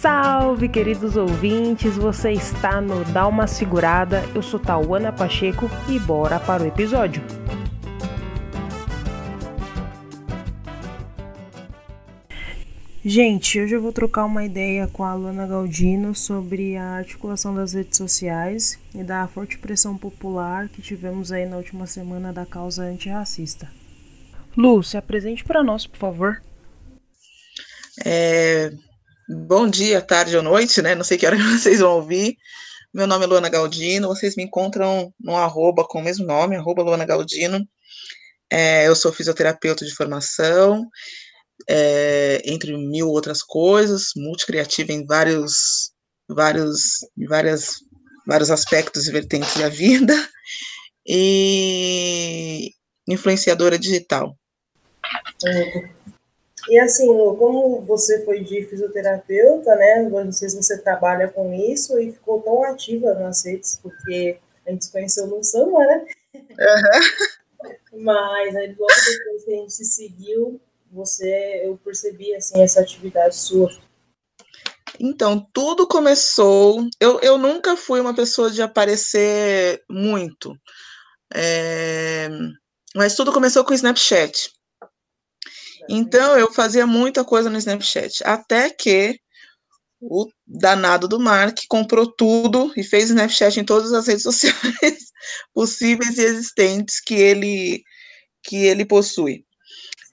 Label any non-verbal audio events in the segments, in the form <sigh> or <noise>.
Salve, queridos ouvintes! Você está no Dá uma Segurada. Eu sou Tauana Pacheco e bora para o episódio. Gente, hoje eu vou trocar uma ideia com a Luana Galdino sobre a articulação das redes sociais e da forte pressão popular que tivemos aí na última semana da causa antirracista. Lu, se apresente para nós, por favor. É, bom dia, tarde ou noite, né? Não sei que hora <laughs> vocês vão ouvir. Meu nome é Luana Galdino, vocês me encontram no arroba com o mesmo nome, arroba Luana Galdino. É, eu sou fisioterapeuta de formação, é, entre mil outras coisas, multicriativa em vários, vários, várias, vários aspectos e vertentes da vida, e influenciadora digital. E assim, como você foi de fisioterapeuta, né? Não sei se você trabalha com isso e ficou tão ativa nas redes, porque a gente se conheceu no samba, né? Uhum. Mas aí logo depois que a gente se seguiu, você, eu percebi assim essa atividade sua. Então, tudo começou. Eu, eu nunca fui uma pessoa de aparecer muito. É, mas tudo começou com o Snapchat. Então, eu fazia muita coisa no Snapchat. Até que o danado do Mark comprou tudo e fez Snapchat em todas as redes <laughs> sociais possíveis e existentes que ele, que ele possui.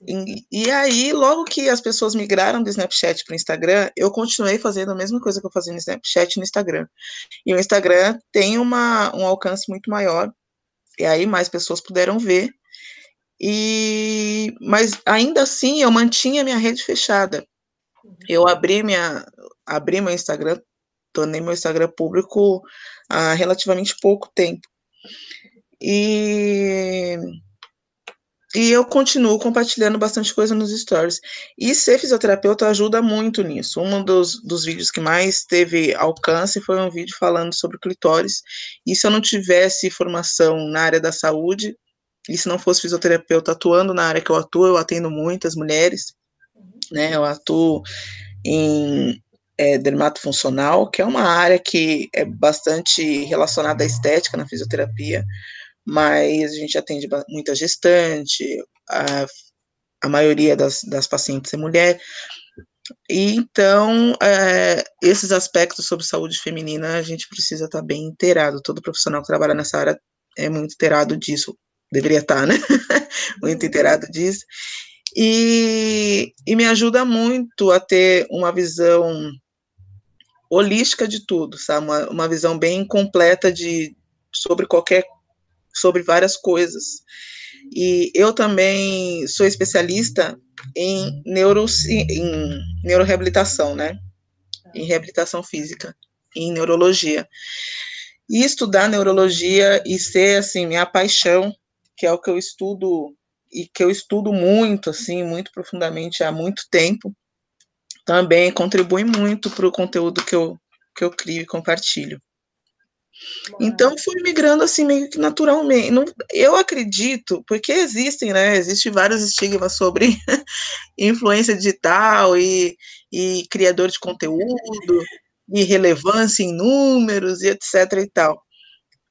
E, e, aí, logo que as pessoas migraram do Snapchat para o Instagram, eu continuei fazendo a mesma coisa que eu fazia no Snapchat no Instagram. E o Instagram tem uma, um alcance muito maior, e aí mais pessoas puderam ver. E, mas ainda assim eu mantinha minha rede fechada. Eu abri minha, abri meu Instagram, tornei meu Instagram público há relativamente pouco tempo. E e eu continuo compartilhando bastante coisa nos stories. E ser fisioterapeuta ajuda muito nisso. Um dos, dos vídeos que mais teve alcance foi um vídeo falando sobre clitóris. E se eu não tivesse formação na área da saúde, e se não fosse fisioterapeuta atuando na área que eu atuo, eu atendo muitas mulheres, né? Eu atuo em é, dermatofuncional, que é uma área que é bastante relacionada à estética na fisioterapia mas a gente atende muita gestante, a, a maioria das, das pacientes é mulher. E então, é, esses aspectos sobre saúde feminina, a gente precisa estar bem inteirado. Todo profissional que trabalha nessa área é muito inteirado disso. Deveria estar, né? <laughs> muito inteirado disso. E, e me ajuda muito a ter uma visão holística de tudo, sabe? Uma, uma visão bem completa de sobre qualquer sobre várias coisas. E eu também sou especialista em, neuro, em neuroreabilitação, né? Em reabilitação física, em neurologia. E estudar neurologia e ser, assim, minha paixão, que é o que eu estudo e que eu estudo muito, assim, muito profundamente há muito tempo, também contribui muito para o conteúdo que eu, que eu crio e compartilho. Então fui migrando assim meio que naturalmente. Não, eu acredito, porque existem, né? Existem vários estigmas sobre <laughs> influência digital e, e criador de conteúdo, e relevância em números e etc e tal.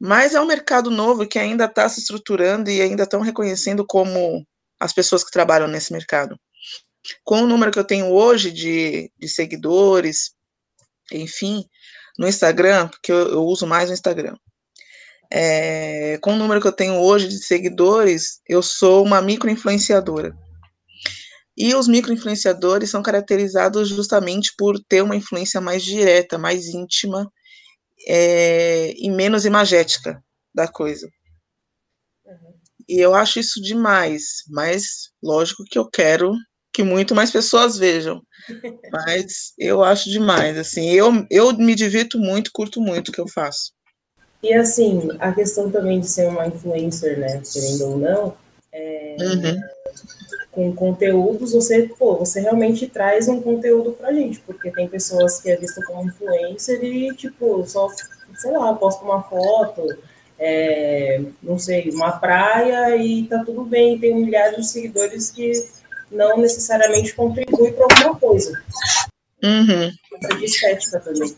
Mas é um mercado novo que ainda está se estruturando e ainda estão reconhecendo como as pessoas que trabalham nesse mercado. Com o número que eu tenho hoje de, de seguidores, enfim, no Instagram, porque eu, eu uso mais o Instagram. É, com o número que eu tenho hoje de seguidores, eu sou uma microinfluenciadora. E os microinfluenciadores são caracterizados justamente por ter uma influência mais direta, mais íntima é, e menos imagética da coisa. Uhum. E eu acho isso demais, mas lógico que eu quero que muito mais pessoas vejam. <laughs> Mas eu acho demais, assim, eu, eu me divirto muito, curto muito o que eu faço. E assim, a questão também de ser uma influencer, né, querendo ou não, é, uhum. Com conteúdos, você, pô, você realmente traz um conteúdo pra gente, porque tem pessoas que é visto como influencer e, tipo, só, sei lá, posta uma foto, é, não sei, uma praia e tá tudo bem, tem milhares de seguidores que não necessariamente contribui para alguma coisa. Uhum. de estética também.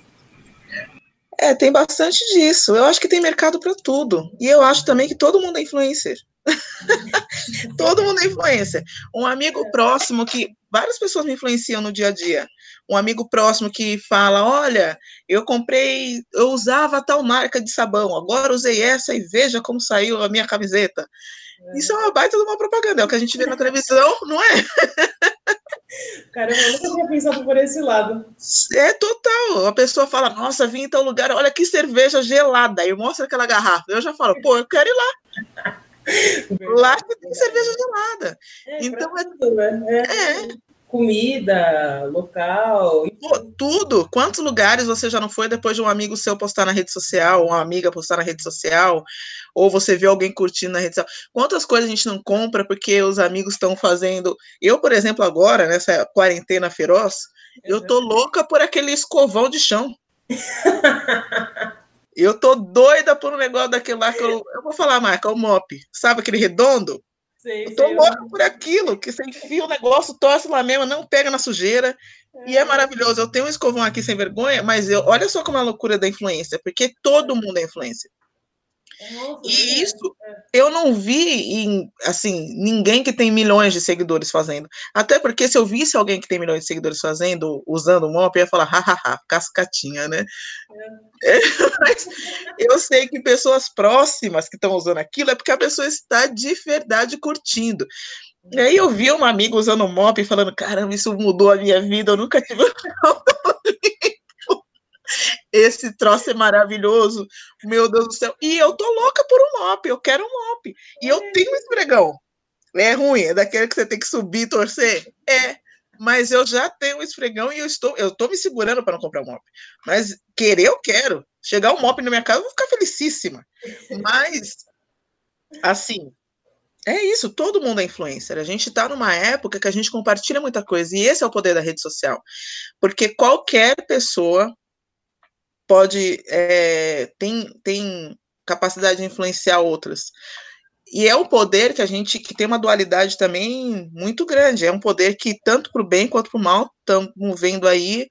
É, tem bastante disso. Eu acho que tem mercado para tudo. E eu acho também que todo mundo é influencer. <laughs> todo mundo é influencer. Um amigo próximo que várias pessoas me influenciam no dia a dia. Um amigo próximo que fala: Olha, eu comprei, eu usava tal marca de sabão, agora usei essa e veja como saiu a minha camiseta. Isso é uma baita de uma propaganda, é o que a gente vê na televisão, <laughs> não é? Caramba, eu nunca tinha pensado por esse lado. É total. A pessoa fala, nossa, vim em tal lugar, olha que cerveja gelada. Aí mostra aquela garrafa. Eu já falo, pô, eu quero ir lá. Lá tem cerveja gelada. É, então é, tudo, né? é, é comida, local. Tudo. Quantos lugares você já não foi depois de um amigo seu postar na rede social, ou uma amiga postar na rede social, ou você vê alguém curtindo na rede social? Quantas coisas a gente não compra porque os amigos estão fazendo. Eu, por exemplo, agora, nessa quarentena feroz, eu tô louca por aquele escovão de chão. <laughs> eu tô doida por um negócio daquele lá que eu, eu vou falar a marca, o mop. Sabe aquele redondo? Sei, eu tô sei, louca eu... por aquilo, que você enfia o negócio, torce lá mesmo, não pega na sujeira. É. E é maravilhoso. Eu tenho um escovão aqui sem vergonha, mas eu, olha só como é a loucura da influência, porque todo mundo é influência. Nossa, e é, isso é. eu não vi em, assim, ninguém que tem milhões de seguidores fazendo. Até porque se eu visse alguém que tem milhões de seguidores fazendo, usando o mop, eu ia falar, hahaha, cascatinha, né? É. É, <laughs> mas eu sei que pessoas próximas que estão usando aquilo é porque a pessoa está de verdade curtindo. E aí eu vi uma amiga usando o mop e falando, caramba, isso mudou a minha vida, eu nunca tive <laughs> esse troço é maravilhoso, meu Deus do céu. E eu tô louca por um mop, eu quero um mop. E eu tenho um esfregão. É ruim, é daquele que você tem que subir e torcer? É, mas eu já tenho um esfregão e eu estou, eu estou me segurando para não comprar um mop. Mas querer eu quero. Chegar um mop na minha casa, eu vou ficar felicíssima. Mas, assim, é isso, todo mundo é influencer. A gente está numa época que a gente compartilha muita coisa, e esse é o poder da rede social. Porque qualquer pessoa pode é, tem, tem capacidade de influenciar outras. E é um poder que a gente que tem uma dualidade também muito grande. É um poder que tanto para o bem quanto para o mal estamos vendo aí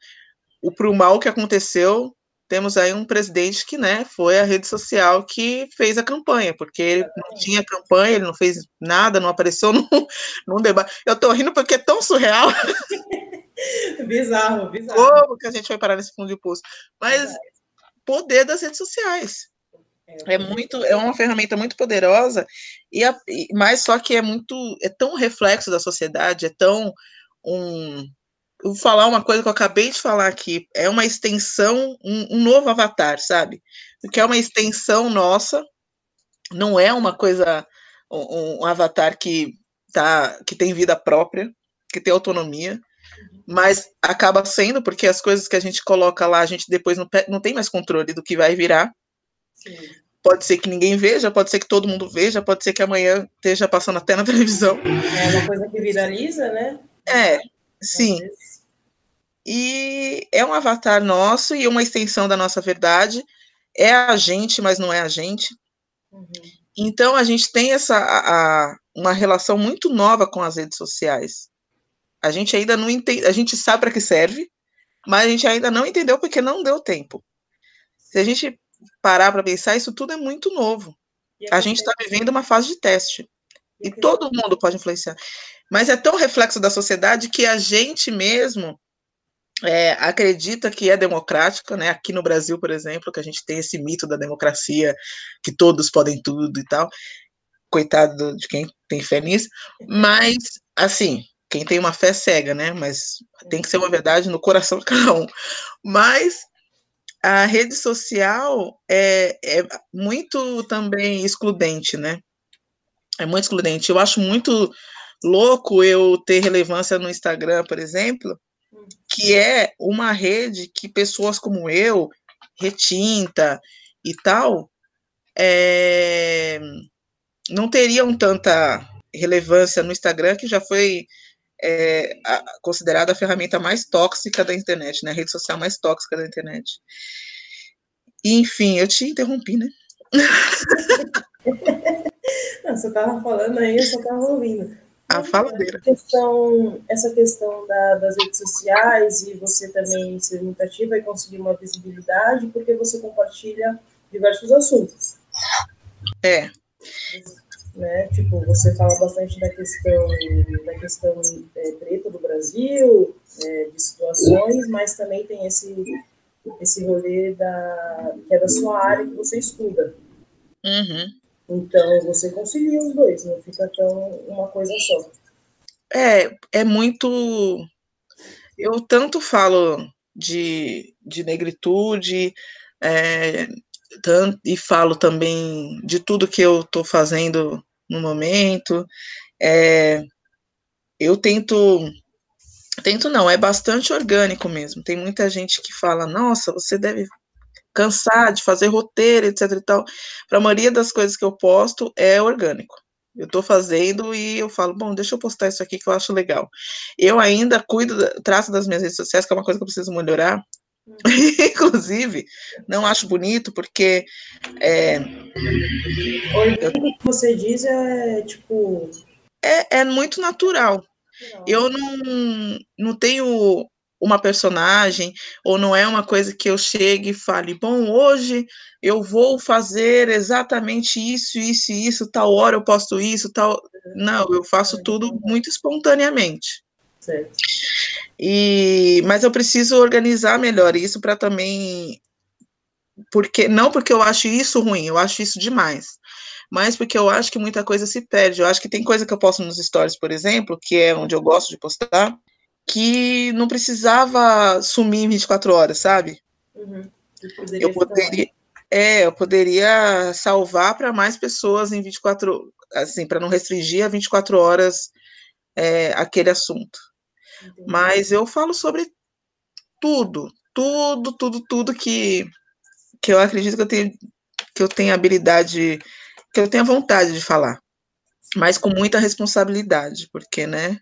o para o mal que aconteceu. Temos aí um presidente que, né, foi a rede social que fez a campanha, porque ele não tinha campanha, ele não fez nada, não apareceu <laughs> num, num debate. Eu estou rindo porque é tão surreal. <laughs> <laughs> bizarro, bizarro. Como que a gente vai parar nesse fundo de poço? Mas poder das redes sociais. É, é muito, é uma ferramenta muito poderosa e, a, e mas só que é muito, é tão reflexo da sociedade, é tão um, vou falar uma coisa que eu acabei de falar aqui, é uma extensão, um, um novo avatar, sabe? Porque é uma extensão nossa, não é uma coisa, um, um avatar que tá, que tem vida própria, que tem autonomia, mas acaba sendo, porque as coisas que a gente coloca lá, a gente depois não, não tem mais controle do que vai virar. Sim. Pode ser que ninguém veja, pode ser que todo mundo veja, pode ser que amanhã esteja passando até na televisão. É uma coisa que viraliza, né? É, sim. E é um avatar nosso e uma extensão da nossa verdade. É a gente, mas não é a gente. Uhum. Então a gente tem essa a, a, uma relação muito nova com as redes sociais. A gente ainda não entende, a gente sabe para que serve, mas a gente ainda não entendeu porque não deu tempo. Se a gente parar para pensar, isso tudo é muito novo. A gente está vivendo uma fase de teste. E todo mundo pode influenciar. Mas é tão reflexo da sociedade que a gente mesmo é, acredita que é democrática, né? Aqui no Brasil, por exemplo, que a gente tem esse mito da democracia, que todos podem tudo e tal. Coitado de quem tem fé nisso. Mas, assim, quem tem uma fé cega, né? Mas tem que ser uma verdade no coração de cada um. Mas a rede social é, é muito também excludente, né? É muito excludente. Eu acho muito louco eu ter relevância no Instagram, por exemplo, que é uma rede que pessoas como eu, retinta e tal, é, não teriam tanta relevância no Instagram, que já foi é a, considerada a ferramenta mais tóxica da internet, né? A rede social mais tóxica da internet. E, enfim, eu te interrompi, né? <laughs> Não, você estava falando aí, eu só estava ouvindo. a faladeira. Essa questão, essa questão da, das redes sociais e você também ser muito ativa e conseguir uma visibilidade porque você compartilha diversos assuntos. É. Né? Tipo, você fala bastante da questão da questão é, preta do Brasil, é, de situações, mas também tem esse esse rolê da que é da sua área que você estuda. Uhum. Então você concilia os dois, não fica tão uma coisa só. É, é muito. Eu tanto falo de, de negritude, é, e falo também de tudo que eu estou fazendo no momento. É, eu tento. Tento não, é bastante orgânico mesmo. Tem muita gente que fala, nossa, você deve cansar de fazer roteiro, etc e tal. Para a maioria das coisas que eu posto é orgânico. Eu estou fazendo e eu falo, bom, deixa eu postar isso aqui que eu acho legal. Eu ainda cuido, traço das minhas redes sociais, que é uma coisa que eu preciso melhorar. <laughs> Inclusive, não acho bonito, porque. É, o que você diz é tipo. É, é muito natural. Não. Eu não, não tenho uma personagem, ou não é uma coisa que eu chegue e fale, bom, hoje eu vou fazer exatamente isso, isso e isso, tal hora eu posto isso, tal. Não, eu faço tudo muito espontaneamente. Certo. E, mas eu preciso organizar melhor isso para também. Porque, não porque eu acho isso ruim, eu acho isso demais. Mas porque eu acho que muita coisa se perde. Eu acho que tem coisa que eu posto nos stories, por exemplo, que é onde eu gosto de postar, que não precisava sumir em 24 horas, sabe? Uhum. Eu poderia, é, eu poderia salvar para mais pessoas em 24, assim, para não restringir a 24 horas é, aquele assunto. Entendi. Mas eu falo sobre tudo, tudo, tudo, tudo que, que eu acredito que eu tenho que eu tenho habilidade, que eu tenho vontade de falar, mas com muita responsabilidade, porque, né,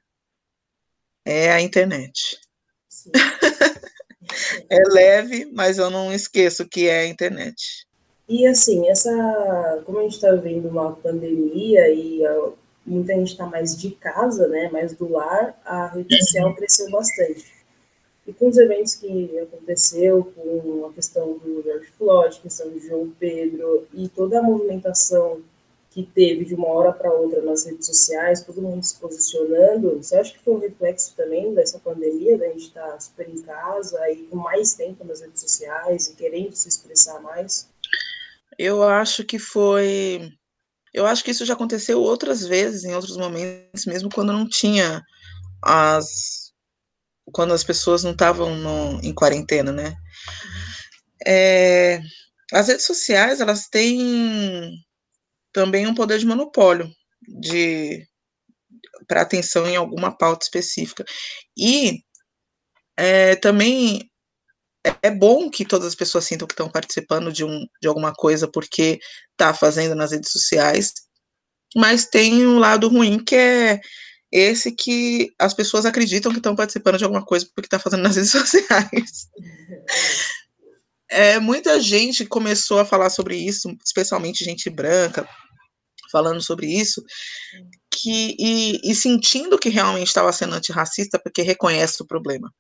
é a internet. <laughs> é leve, mas eu não esqueço que é a internet. E assim, essa, como a gente está vivendo uma pandemia e muita gente está mais de casa, né, mais do lar, a rede social uhum. cresceu bastante. E com os eventos que aconteceu, com a questão do George Floyd, a questão do João Pedro e toda a movimentação que teve de uma hora para outra nas redes sociais, todo mundo se posicionando, você acha que foi um reflexo também dessa pandemia, da gente estar tá super em casa e com mais tempo nas redes sociais e querendo se expressar mais? Eu acho que foi. Eu acho que isso já aconteceu outras vezes, em outros momentos, mesmo quando não tinha as. quando as pessoas não estavam em quarentena, né? Uhum. É, as redes sociais, elas têm também um poder de monopólio de para atenção em alguma pauta específica. E é, também é bom que todas as pessoas sintam que estão participando de, um, de alguma coisa porque está fazendo nas redes sociais, mas tem um lado ruim que é esse que as pessoas acreditam que estão participando de alguma coisa porque está fazendo nas redes <laughs> sociais. É, muita gente começou a falar sobre isso, especialmente gente branca, falando sobre isso, que, e, e sentindo que realmente estava sendo antirracista porque reconhece o problema.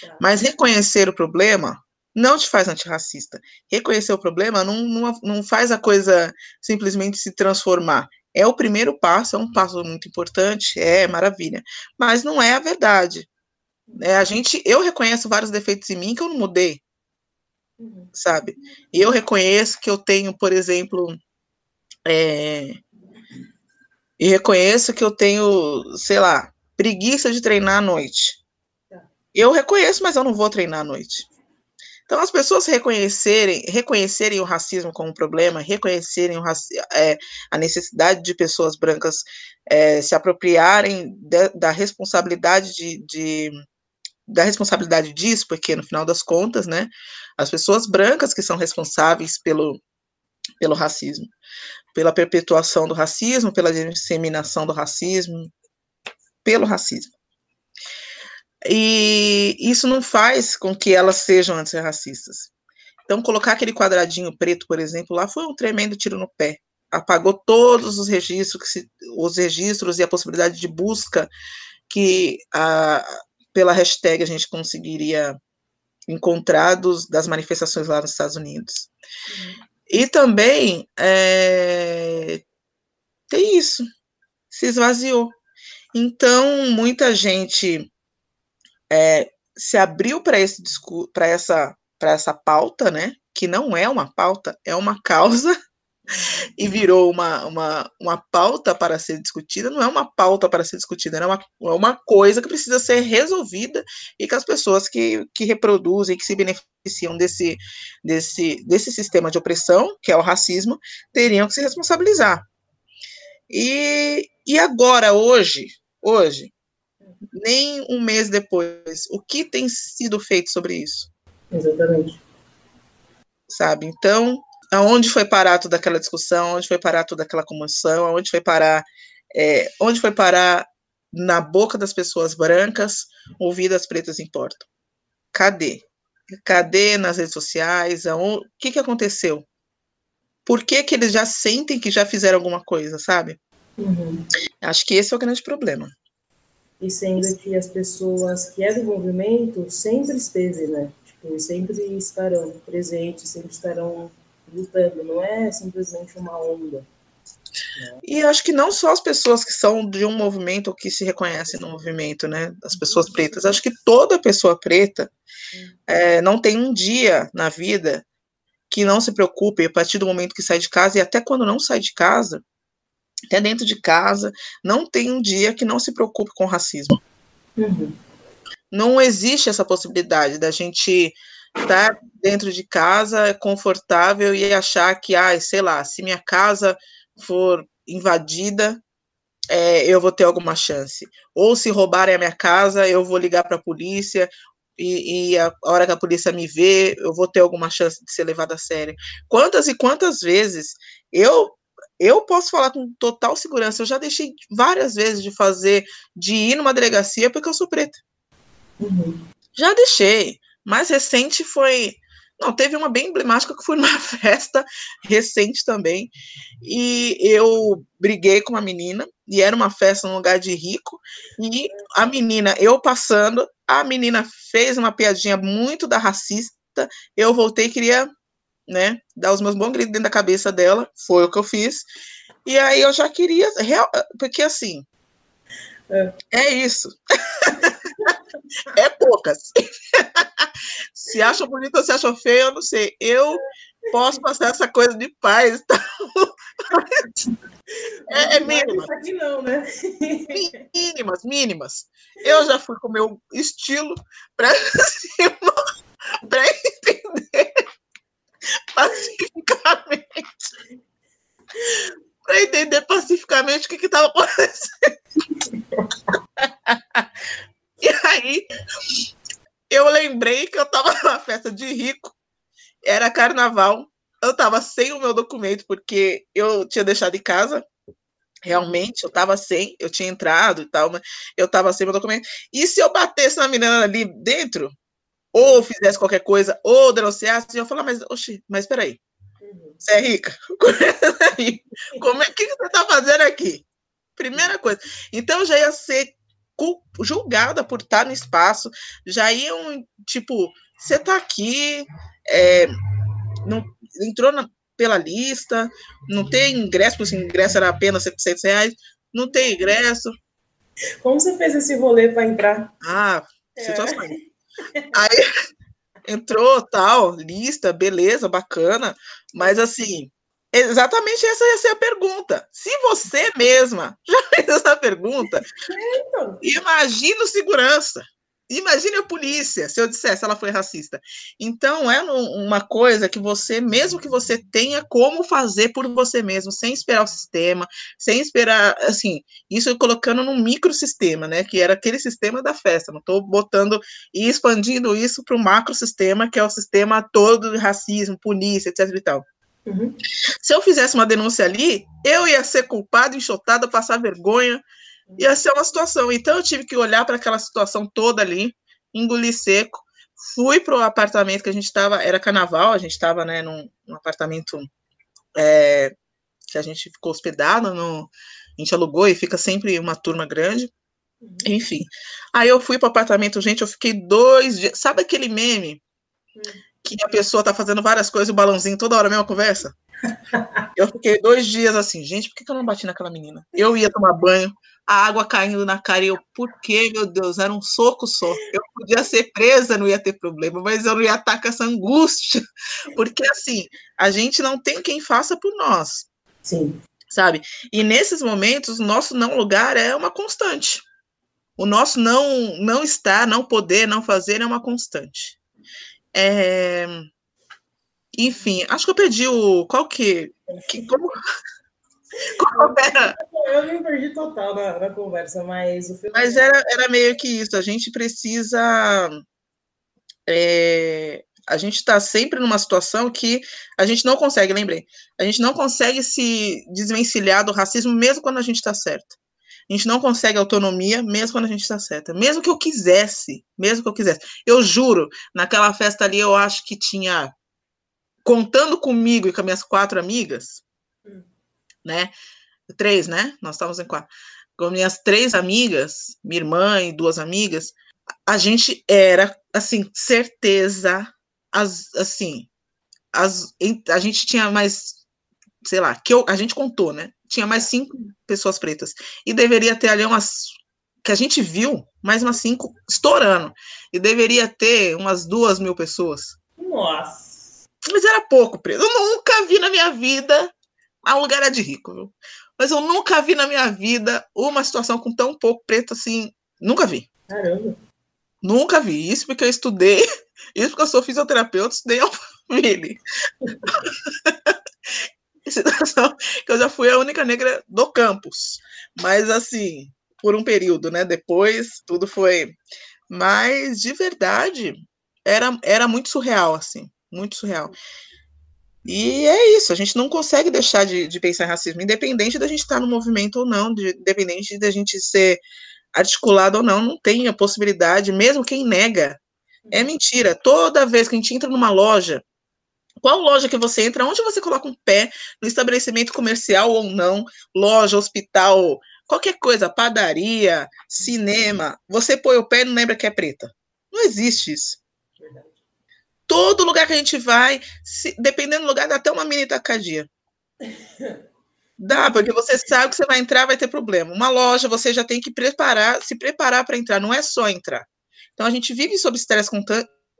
Tá. Mas reconhecer o problema não te faz antirracista. Reconhecer o problema não, não, não faz a coisa simplesmente se transformar. É o primeiro passo, é um passo muito importante, é maravilha. Mas não é a verdade. É, a gente, eu reconheço vários defeitos em mim que eu não mudei, uhum. sabe? Eu reconheço que eu tenho, por exemplo, é, e reconheço que eu tenho, sei lá, preguiça de treinar à noite. Eu reconheço, mas eu não vou treinar à noite. Então, as pessoas reconhecerem, reconhecerem o racismo como um problema, reconhecerem é, a necessidade de pessoas brancas é, se apropriarem de, da responsabilidade de, de, da responsabilidade disso, porque no final das contas, né, as pessoas brancas que são responsáveis pelo, pelo racismo pela perpetuação do racismo, pela disseminação do racismo, pelo racismo. E isso não faz com que elas sejam antirracistas. Então, colocar aquele quadradinho preto, por exemplo, lá foi um tremendo tiro no pé. apagou todos os registros, os registros e a possibilidade de busca que a, pela hashtag a gente conseguiria encontrar dos, das manifestações lá nos Estados Unidos. E também é, tem isso, se esvaziou. Então, muita gente é, se abriu para esse para essa para essa pauta, né? Que não é uma pauta, é uma causa <laughs> e virou uma, uma, uma pauta para ser discutida, não é uma pauta para ser discutida, é uma, é uma coisa que precisa ser resolvida e que as pessoas que, que reproduzem, que se beneficiam desse, desse, desse sistema de opressão, que é o racismo, teriam que se responsabilizar. E, e agora, hoje, hoje, nem um mês depois, o que tem sido feito sobre isso? Exatamente. Sabe? Então, aonde foi parar toda aquela discussão, onde foi parar toda aquela comoção, aonde foi parar, é, onde foi parar na boca das pessoas brancas, ouvidas pretas importam. Cadê? Cadê nas redes sociais? O que, que aconteceu? Por que, que eles já sentem que já fizeram alguma coisa, sabe? Uhum. Acho que esse é o grande problema. E sendo que as pessoas que é do movimento sempre esteve, né? Tipo, sempre estarão presentes, sempre estarão lutando, não é simplesmente uma onda. E acho que não só as pessoas que são de um movimento ou que se reconhecem no movimento, né? As pessoas pretas. Acho que toda pessoa preta é, não tem um dia na vida que não se preocupe a partir do momento que sai de casa e até quando não sai de casa, até dentro de casa, não tem um dia que não se preocupe com racismo. Uhum. Não existe essa possibilidade da gente estar dentro de casa é confortável e achar que, ah, sei lá, se minha casa for invadida, é, eu vou ter alguma chance. Ou se roubarem a minha casa, eu vou ligar para a polícia e, e, a hora que a polícia me vê, eu vou ter alguma chance de ser levada a sério. Quantas e quantas vezes eu eu posso falar com total segurança, eu já deixei várias vezes de fazer, de ir numa delegacia porque eu sou preta. Uhum. Já deixei. Mais recente foi não, teve uma bem emblemática que foi <laughs> numa festa recente também. E eu briguei com uma menina, e era uma festa num lugar de rico, e a menina, eu passando, a menina fez uma piadinha muito da racista, eu voltei e queria, né, dar os meus bons gritos dentro da cabeça dela, foi o que eu fiz. E aí eu já queria, porque assim, é, é isso. <laughs> é poucas. <laughs> se acham bonita ou se acham feia, eu não sei. Eu posso passar essa coisa de paz. Então... <laughs> É, é mínimas. Aqui não, né? Mínimas, mínimas. Eu já fui com o meu estilo para entender <laughs> pacificamente. Para entender pacificamente o que estava acontecendo. <laughs> E aí, eu lembrei que eu estava numa festa de rico, era carnaval, eu estava sem o meu documento, porque eu tinha deixado em casa, realmente, eu estava sem, eu tinha entrado e tal, mas eu estava sem meu documento. E se eu batesse na menina ali dentro, ou fizesse qualquer coisa, ou denunciasse, eu ia falar, mas, oxi, mas peraí, você é rica? <laughs> Como é que você está fazendo aqui? Primeira coisa. Então, já ia ser julgada por estar no espaço, já iam, tipo, você está aqui, é, não, entrou na, pela lista, não tem ingresso, porque o ingresso era apenas 700 reais, não tem ingresso. Como você fez esse rolê para entrar? Ah, situação. É. Aí <laughs> entrou, tal, lista, beleza, bacana, mas assim, Exatamente essa ia ser a pergunta. Se você mesma <laughs> já fez essa pergunta, imagina o segurança. Imagine a polícia, se eu dissesse ela foi racista. Então, é uma coisa que você, mesmo que você tenha como fazer por você mesmo, sem esperar o sistema, sem esperar, assim, isso colocando num microsistema, né, que era aquele sistema da festa, não estou botando e expandindo isso para o macrosistema, que é o sistema todo de racismo, polícia, etc e tal. Uhum. Se eu fizesse uma denúncia ali, eu ia ser culpado, enxotado, passar vergonha, ia ser uma situação. Então eu tive que olhar para aquela situação toda ali, engolir seco. Fui para o apartamento que a gente estava, era carnaval, a gente estava né, num, num apartamento é, que a gente ficou hospedado, no, a gente alugou e fica sempre uma turma grande. Uhum. Enfim. Aí eu fui pro apartamento, gente, eu fiquei dois dias. Sabe aquele meme? Uhum. Que a pessoa tá fazendo várias coisas, o balãozinho toda hora a mesma conversa? <laughs> eu fiquei dois dias assim, gente, por que, que eu não bati naquela menina? Eu ia tomar banho, a água caindo na cara, e eu, por que, meu Deus? Era um soco só. Eu podia ser presa, não ia ter problema, mas eu não ia estar com essa angústia, <laughs> porque assim, a gente não tem quem faça por nós. Sim. Sabe? E nesses momentos, o nosso não lugar é uma constante. O nosso não não estar, não poder, não fazer é uma constante. É... Enfim, acho que eu perdi o. Qual que. que como... Eu me perdi total na, na conversa, mas o filme. Mas era, era meio que isso. A gente precisa. É, a gente está sempre numa situação que a gente não consegue, lembrei, a gente não consegue se desvencilhar do racismo mesmo quando a gente está certo. A gente não consegue autonomia mesmo quando a gente está certa. Mesmo que eu quisesse, mesmo que eu quisesse. Eu juro, naquela festa ali eu acho que tinha, contando comigo e com as minhas quatro amigas. Né? Três, né? Nós estávamos em quatro. Com minhas três amigas, minha irmã e duas amigas, a gente era, assim, certeza as, assim, as, a gente tinha mais, sei lá, que eu, a gente contou, né? Tinha mais cinco pessoas pretas. E deveria ter ali umas, que a gente viu, mais umas cinco estourando. E deveria ter umas duas mil pessoas. Nossa. Mas era pouco preto. Eu nunca vi na minha vida. A lugar era de rico, viu? Mas eu nunca vi na minha vida uma situação com tão pouco preto assim. Nunca vi. Caramba. Nunca vi. Isso porque eu estudei <laughs> isso porque eu sou fisioterapeuta, <laughs> estudei Alphaville. Situação que eu já fui a única negra do campus. Mas, assim, por um período, né? Depois, tudo foi. Mas, de verdade, era, era muito surreal, assim. Muito surreal. E é isso, a gente não consegue deixar de, de pensar em racismo, independente da gente estar no movimento ou não, de, independente da gente ser articulado ou não, não tem a possibilidade, mesmo quem nega é mentira. Toda vez que a gente entra numa loja, qual loja que você entra, onde você coloca um pé, no estabelecimento comercial ou não, loja, hospital, qualquer coisa, padaria, cinema, você põe o pé e não lembra que é preta. Não existe isso. Todo lugar que a gente vai, se, dependendo do lugar, dá até uma mini tacadia. <laughs> Dá, porque você sabe que você vai entrar, vai ter problema. Uma loja, você já tem que preparar, se preparar para entrar, não é só entrar. Então a gente vive sob estresse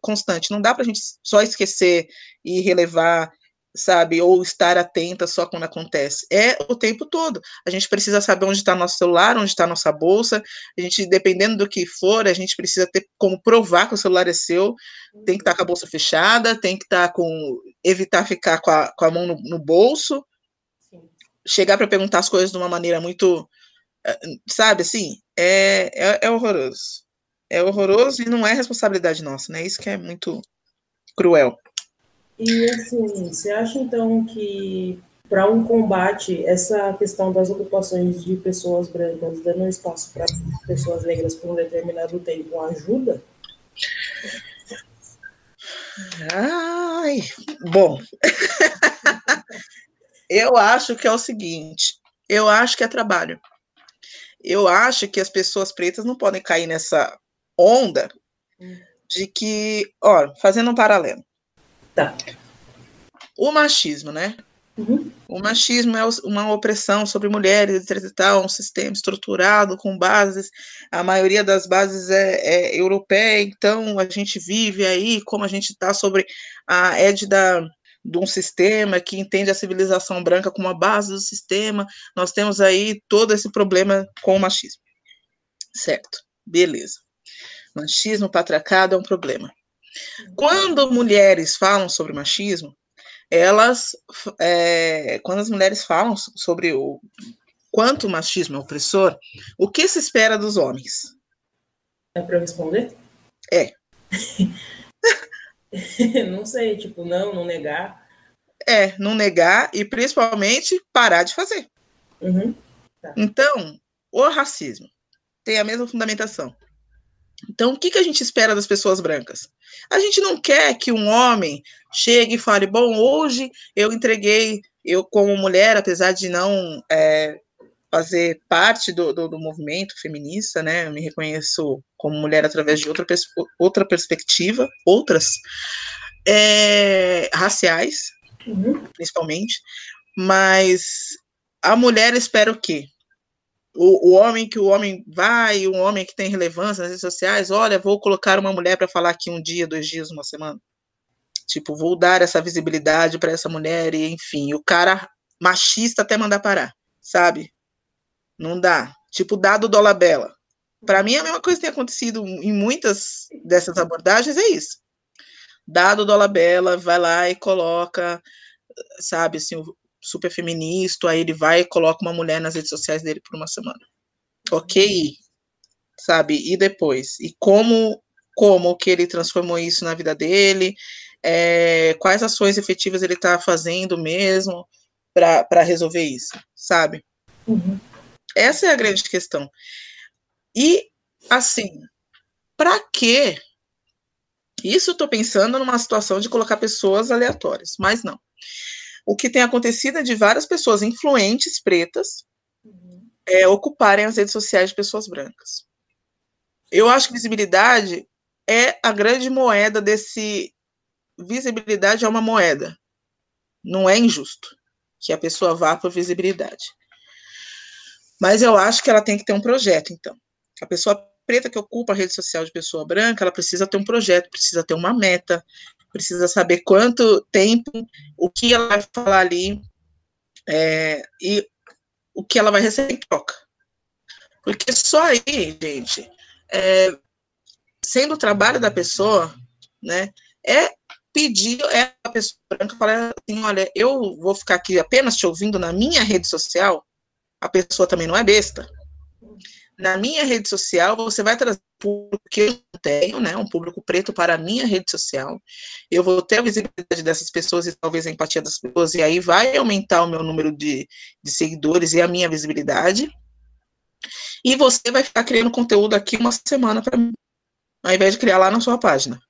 constante, não dá para a gente só esquecer e relevar, sabe, ou estar atenta só quando acontece. É o tempo todo. A gente precisa saber onde está nosso celular, onde está nossa bolsa. A gente, dependendo do que for, a gente precisa ter como provar que o celular é seu. Tem que estar tá com a bolsa fechada, tem que estar tá com evitar ficar com a, com a mão no, no bolso. Sim. Chegar para perguntar as coisas de uma maneira muito, eh, sabe, assim, é, é, é horroroso é horroroso e não é responsabilidade nossa, né? Isso que é muito cruel. E assim, você acha então que para um combate essa questão das ocupações de pessoas brancas dando espaço para pessoas negras por um determinado tempo ajuda? Ai, bom. <laughs> eu acho que é o seguinte, eu acho que é trabalho. Eu acho que as pessoas pretas não podem cair nessa onda de que, ó, fazendo um paralelo. Tá. O machismo, né? Uhum. O machismo é uma opressão sobre mulheres, etc. Tal, um sistema estruturado com bases, a maioria das bases é, é europeia, então a gente vive aí como a gente está sobre a égida de um sistema que entende a civilização branca como a base do sistema, nós temos aí todo esse problema com o machismo. Certo, beleza. Machismo patriarcado é um problema. Quando mulheres falam sobre machismo, elas, é, quando as mulheres falam sobre o quanto o machismo é opressor, o que se espera dos homens? É para responder? É. <laughs> não sei, tipo, não, não negar. É, não negar e principalmente parar de fazer. Uhum. Tá. Então, o racismo tem a mesma fundamentação. Então, o que, que a gente espera das pessoas brancas? A gente não quer que um homem chegue e fale: bom, hoje eu entreguei eu, como mulher, apesar de não é, fazer parte do, do, do, movimento feminista, né, eu me reconheço como mulher através de outra, outra perspectiva, outras, é, raciais, uhum. principalmente, mas a mulher espera o quê? O, o, homem que o homem vai, um homem que tem relevância nas redes sociais, olha, vou colocar uma mulher para falar aqui um dia, dois dias, uma semana. Tipo, vou dar essa visibilidade para essa mulher e, enfim, o cara machista até mandar parar, sabe? Não dá. Tipo, dado dólar bela. Para mim, a mesma coisa que tem acontecido em muitas dessas abordagens é isso. Dado dólar bela, vai lá e coloca, sabe, assim, o super feminista, aí ele vai e coloca uma mulher nas redes sociais dele por uma semana. Ok, sabe? E depois? E como como que ele transformou isso na vida dele? é, quais ações efetivas ele está fazendo mesmo para resolver isso, sabe? Uhum. Essa é a grande questão. E, assim, para quê? Isso estou pensando numa situação de colocar pessoas aleatórias, mas não. O que tem acontecido é de várias pessoas influentes pretas uhum. é, ocuparem as redes sociais de pessoas brancas. Eu acho que visibilidade é a grande moeda desse visibilidade é uma moeda. Não é injusto que a pessoa vá por visibilidade. Mas eu acho que ela tem que ter um projeto, então. A pessoa preta que ocupa a rede social de pessoa branca, ela precisa ter um projeto, precisa ter uma meta, precisa saber quanto tempo, o que ela vai falar ali é, e o que ela vai receber em troca. Porque só aí, gente, é, sendo o trabalho da pessoa, né, é pedir é a pessoa branca falar assim, olha, eu vou ficar aqui apenas te ouvindo na minha rede social, a pessoa também não é besta. Na minha rede social, você vai trazer público que tenho, né, um público preto para a minha rede social. Eu vou ter a visibilidade dessas pessoas e talvez a empatia das pessoas, e aí vai aumentar o meu número de, de seguidores e a minha visibilidade. E você vai ficar criando conteúdo aqui uma semana para mim, ao invés de criar lá na sua página.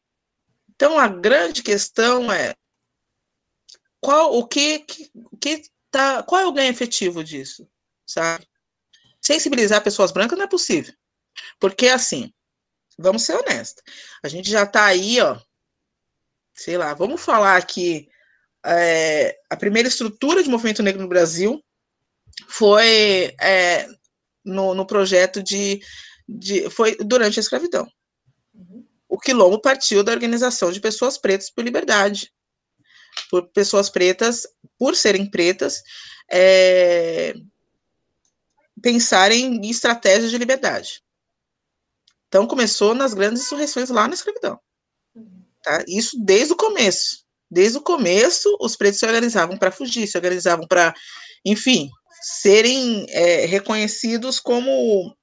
Então, a grande questão é qual o que, que, que tá, qual é o ganho efetivo disso, sabe? Sensibilizar pessoas brancas não é possível. Porque, assim, vamos ser honestos, a gente já está aí, ó, sei lá, vamos falar aqui, é, a primeira estrutura de movimento negro no Brasil foi é, no, no projeto de, de, foi durante a escravidão o Quilombo partiu da organização de pessoas pretas por liberdade. Por pessoas pretas, por serem pretas, é, pensarem em estratégias de liberdade. Então, começou nas grandes insurreições lá na escravidão. Tá? Isso desde o começo. Desde o começo, os pretos se organizavam para fugir, se organizavam para, enfim, serem é, reconhecidos como.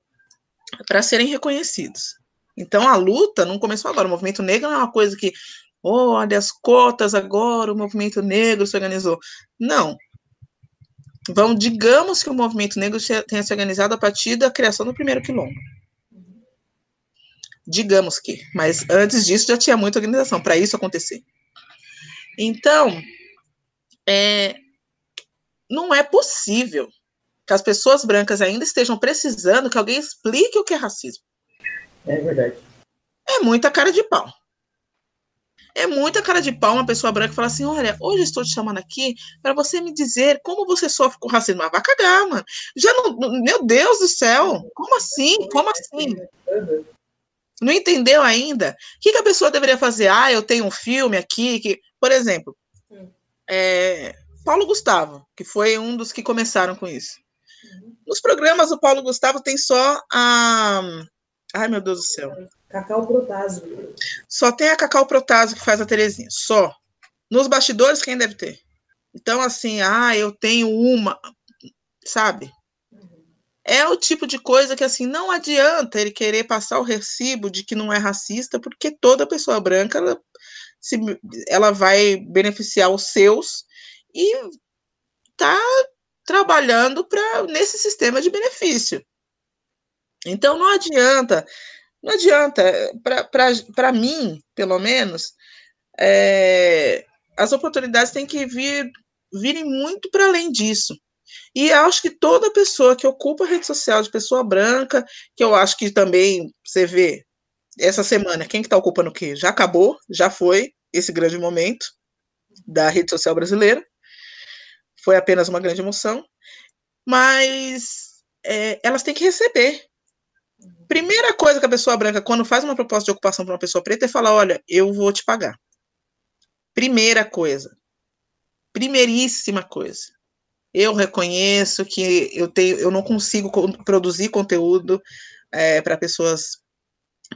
para serem reconhecidos. Então a luta não começou agora. O movimento negro não é uma coisa que, oh, olha as cotas agora, o movimento negro se organizou. Não. Vamos, digamos que o movimento negro tenha se organizado a partir da criação do primeiro quilombo. Digamos que, mas antes disso já tinha muita organização para isso acontecer. Então, é, não é possível que as pessoas brancas ainda estejam precisando que alguém explique o que é racismo. É verdade. É muita cara de pau. É muita cara de pau uma pessoa branca falar assim: olha, hoje estou te chamando aqui para você me dizer como você sofre com racismo. Ah, vai cagar, mano. Já não. Meu Deus do céu! Como assim? Como assim? Não entendeu ainda? O que, que a pessoa deveria fazer? Ah, eu tenho um filme aqui que. Por exemplo, hum. é, Paulo Gustavo, que foi um dos que começaram com isso. Nos programas do Paulo Gustavo tem só a Ai, meu Deus do céu. Cacau Protásio. Só tem a Cacau Protásio que faz a Terezinha. Só. Nos bastidores, quem deve ter? Então, assim, ah, eu tenho uma. Sabe? É o tipo de coisa que, assim, não adianta ele querer passar o recibo de que não é racista, porque toda pessoa branca ela, se, ela vai beneficiar os seus e tá trabalhando para nesse sistema de benefício. Então não adianta, não adianta, para mim, pelo menos, é, as oportunidades têm que vir virem muito para além disso. E acho que toda pessoa que ocupa a rede social de pessoa branca, que eu acho que também você vê essa semana, quem que está ocupando o quê? Já acabou, já foi esse grande momento da rede social brasileira. Foi apenas uma grande emoção. Mas é, elas têm que receber. Primeira coisa que a pessoa branca, quando faz uma proposta de ocupação para uma pessoa preta, é falar: olha, eu vou te pagar. Primeira coisa. Primeiríssima coisa. Eu reconheço que eu tenho, eu não consigo produzir conteúdo é, para pessoas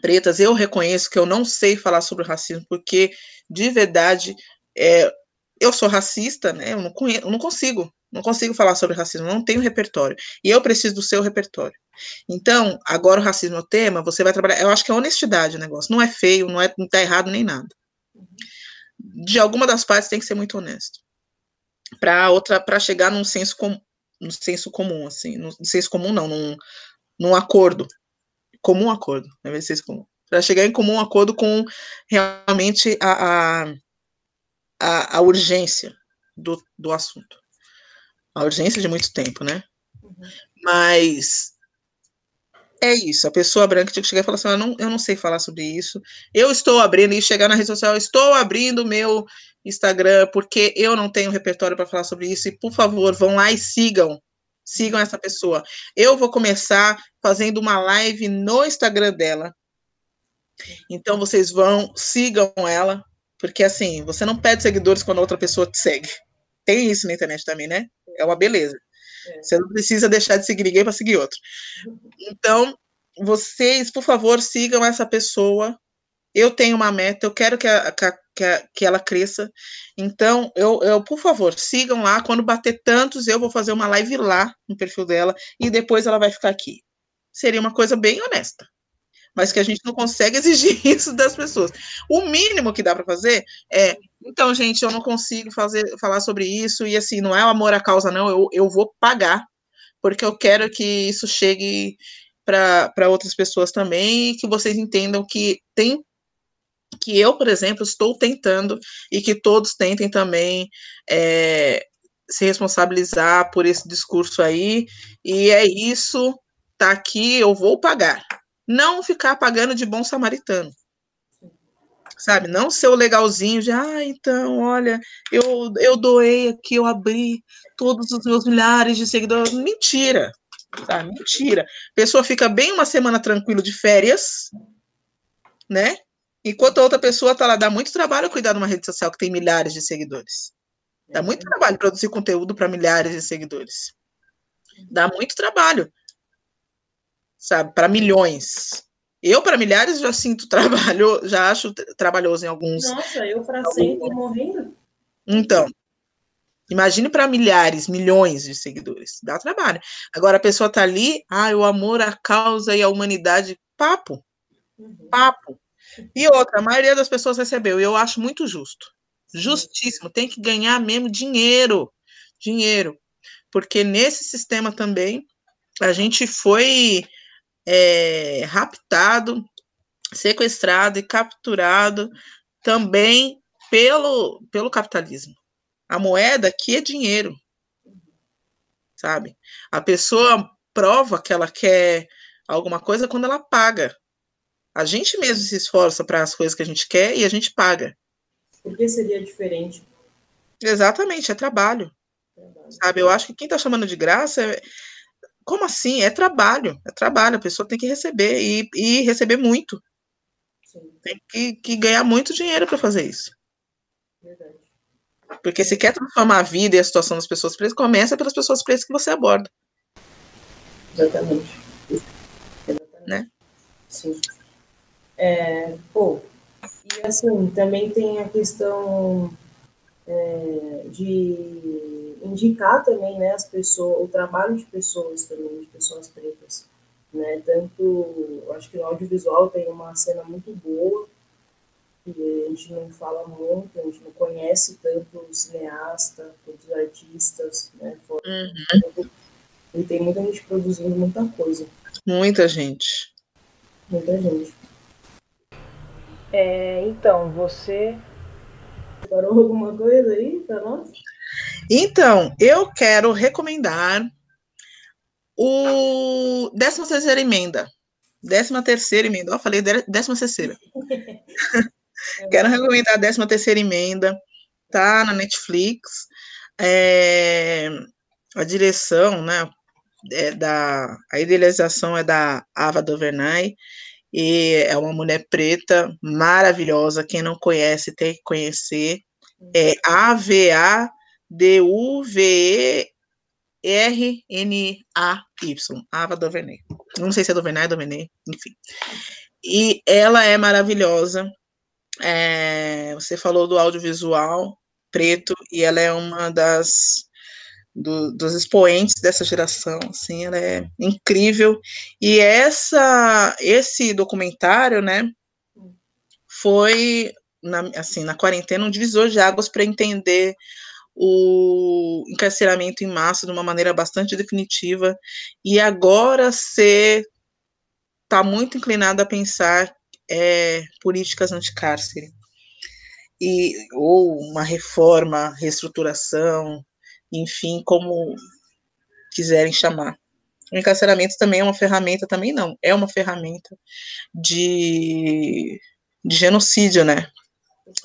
pretas. Eu reconheço que eu não sei falar sobre racismo, porque de verdade é, eu sou racista, né? Eu não, conheço, eu não consigo, não consigo falar sobre racismo, não tenho repertório. E eu preciso do seu repertório. Então, agora o racismo é o tema, você vai trabalhar. Eu acho que é honestidade o negócio. Não é feio, não, é, não tá errado nem nada. De alguma das partes tem que ser muito honesto para outra para chegar num senso com, no senso comum assim no senso comum não num, num acordo. Comum acordo não é senso comum. Para chegar em comum acordo com realmente a, a, a, a urgência do, do assunto. A urgência de muito tempo né? Uhum. mas é isso, a pessoa branca tinha que chegar e falar assim: eu não, eu não sei falar sobre isso. Eu estou abrindo, e chegar na rede social, estou abrindo meu Instagram, porque eu não tenho repertório para falar sobre isso. E, por favor, vão lá e sigam. Sigam essa pessoa. Eu vou começar fazendo uma live no Instagram dela. Então, vocês vão, sigam ela, porque assim, você não pede seguidores quando outra pessoa te segue. Tem isso na internet também, né? É uma beleza. É. Você não precisa deixar de seguir ninguém para seguir outro. Então, vocês, por favor, sigam essa pessoa. Eu tenho uma meta, eu quero que, a, que, a, que ela cresça. Então, eu, eu, por favor, sigam lá. Quando bater tantos, eu vou fazer uma live lá no perfil dela e depois ela vai ficar aqui. Seria uma coisa bem honesta mas que a gente não consegue <laughs> exigir isso das pessoas. O mínimo que dá para fazer é então, gente, eu não consigo fazer, falar sobre isso, e assim, não é o amor à causa, não, eu, eu vou pagar, porque eu quero que isso chegue para outras pessoas também, e que vocês entendam que tem que eu, por exemplo, estou tentando e que todos tentem também é, se responsabilizar por esse discurso aí, e é isso, tá aqui, eu vou pagar. Não ficar pagando de bom samaritano sabe? Não ser o legalzinho de, ah, então, olha, eu, eu doei aqui, eu abri todos os meus milhares de seguidores. Mentira, sabe? Mentira. A pessoa fica bem uma semana tranquilo de férias, né? Enquanto a outra pessoa tá lá, dá muito trabalho cuidar de uma rede social que tem milhares de seguidores. Dá muito trabalho produzir conteúdo para milhares de seguidores. Dá muito trabalho, sabe? Para milhões. Eu, para milhares, já sinto <laughs> trabalho, já acho trabalhoso em alguns. Nossa, eu para sempre morrendo. Então, imagine para milhares, milhões de seguidores. Dá trabalho. Agora a pessoa está ali, ah, o amor, a causa e a humanidade. Papo. Uhum. Papo. E outra, a maioria das pessoas recebeu, e eu acho muito justo. Justíssimo. Tem que ganhar mesmo dinheiro. Dinheiro. Porque nesse sistema também, a gente foi é, raptado, sequestrado e capturado também pelo, pelo capitalismo. A moeda aqui é dinheiro, sabe? A pessoa prova que ela quer alguma coisa quando ela paga. A gente mesmo se esforça para as coisas que a gente quer e a gente paga. Por que seria diferente? Exatamente, é trabalho. Sabe, eu acho que quem está chamando de graça é, como assim? É trabalho, é trabalho, a pessoa tem que receber e, e receber muito. Sim. Tem que, que, ganhar muito dinheiro para fazer isso. Verdade. Porque se quer transformar a vida e a situação das pessoas presas, começa pelas pessoas presas que você aborda. Exatamente. Exatamente. Né? Sim. É, pô, e assim, também tem a questão é, de indicar também né, as pessoas, o trabalho de pessoas também, de pessoas pretas. Né? Tanto, acho que no audiovisual tem uma cena muito boa, que a gente não fala muito, a gente não conhece tanto o cineasta, todos os artistas, né? Uhum. E tem muita gente produzindo muita coisa. Muita gente. Muita gente. É, então, você Preparou alguma coisa aí para nós? Então, eu quero recomendar o 13 terceira emenda. 13 terceira emenda. Ó, falei 13 terceira. <laughs> quero recomendar a 13 terceira emenda. Tá na Netflix. É, a direção, né? É da, a idealização é da Ava DuVernay e é uma mulher preta maravilhosa. Quem não conhece tem que conhecer. É A-V-A-D-U-V-E-R-N-A-Y. Ava DuVernay. Não sei se é DuVernay, DuVernay, enfim. E ela é maravilhosa. É, você falou do audiovisual preto e ela é uma das do, dos expoentes dessa geração, assim, ela é incrível. E essa, esse documentário, né, foi, na, assim, na quarentena, um divisor de águas para entender o encarceramento em massa de uma maneira bastante definitiva, e agora você está muito inclinado a pensar é, políticas anticárcere, e, ou uma reforma, reestruturação, enfim, como quiserem chamar. O encarceramento também é uma ferramenta, também não, é uma ferramenta de, de genocídio, né,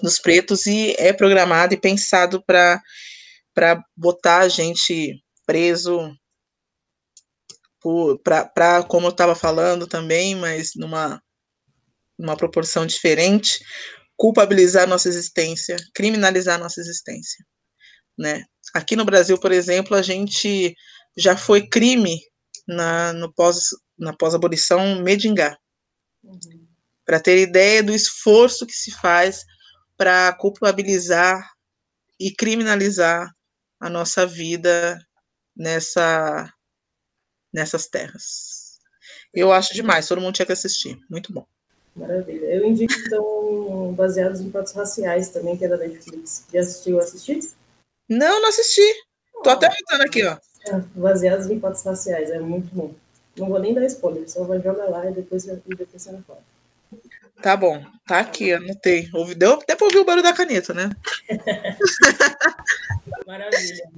dos pretos, e é programado e pensado para botar a gente preso para, como eu estava falando também, mas numa, numa proporção diferente, culpabilizar nossa existência, criminalizar nossa existência, né? Aqui no Brasil, por exemplo, a gente já foi crime na, no pós, na pós-abolição Medingá. Uhum. Para ter ideia do esforço que se faz para culpabilizar e criminalizar a nossa vida nessa, nessas terras. Eu acho demais, todo mundo tinha que assistir. Muito bom. Maravilha. Eu indico, então, Baseados em Fatos Raciais também, que é da Netflix. Já assistiu assistir? Não, não assisti. Tô até anotando aqui, ó. É, em fatos raciais, é muito bom. Não vou nem dar spoiler, só vai jogar lá e depois, e depois você fala. Tá bom, tá aqui, anotei. Ouvi, deu até pra ouvir o barulho da caneta, né? <laughs> Maravilha.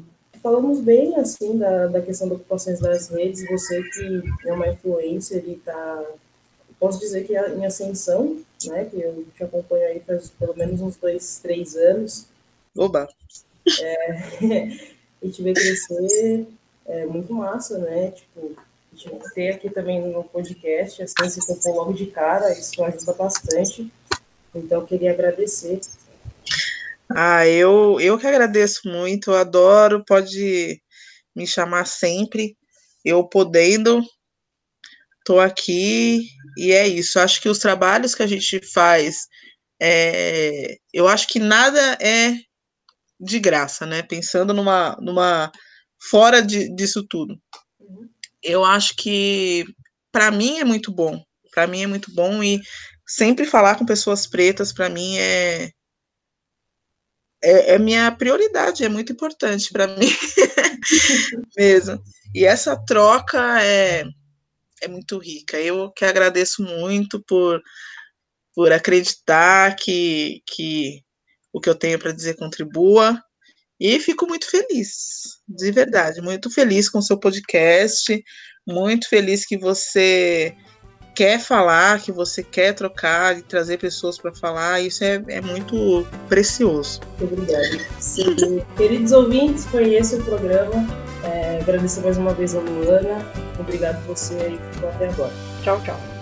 Falamos bem, assim, da, da questão das ocupações das redes. Você que é uma influencer e tá... Posso dizer que é em ascensão, né? Que eu te acompanho aí faz pelo menos uns dois, três anos. Oba! É, <laughs> a gente vê crescer é muito massa, né? Tipo, a gente ter aqui também no podcast, assim, se for logo de cara, isso ajuda bastante. Então, queria agradecer. Ah, eu, eu que agradeço muito, eu adoro, pode me chamar sempre, eu podendo, tô aqui, e é isso. Acho que os trabalhos que a gente faz, é, eu acho que nada é de graça, né? Pensando numa, numa fora de, disso tudo. Uhum. Eu acho que para mim é muito bom. Para mim é muito bom e sempre falar com pessoas pretas para mim é, é, é minha prioridade, é muito importante para mim <laughs> mesmo. E essa troca é é muito rica. Eu que agradeço muito por por acreditar que que o que eu tenho para dizer contribua. E fico muito feliz, de verdade, muito feliz com o seu podcast, muito feliz que você quer falar, que você quer trocar e trazer pessoas para falar, isso é, é, muito precioso. Muito obrigada. Sim. Queridos ouvintes, foi esse o programa. É, agradecer mais uma vez a Luana. Obrigado você aí que ficou até agora. Tchau, tchau.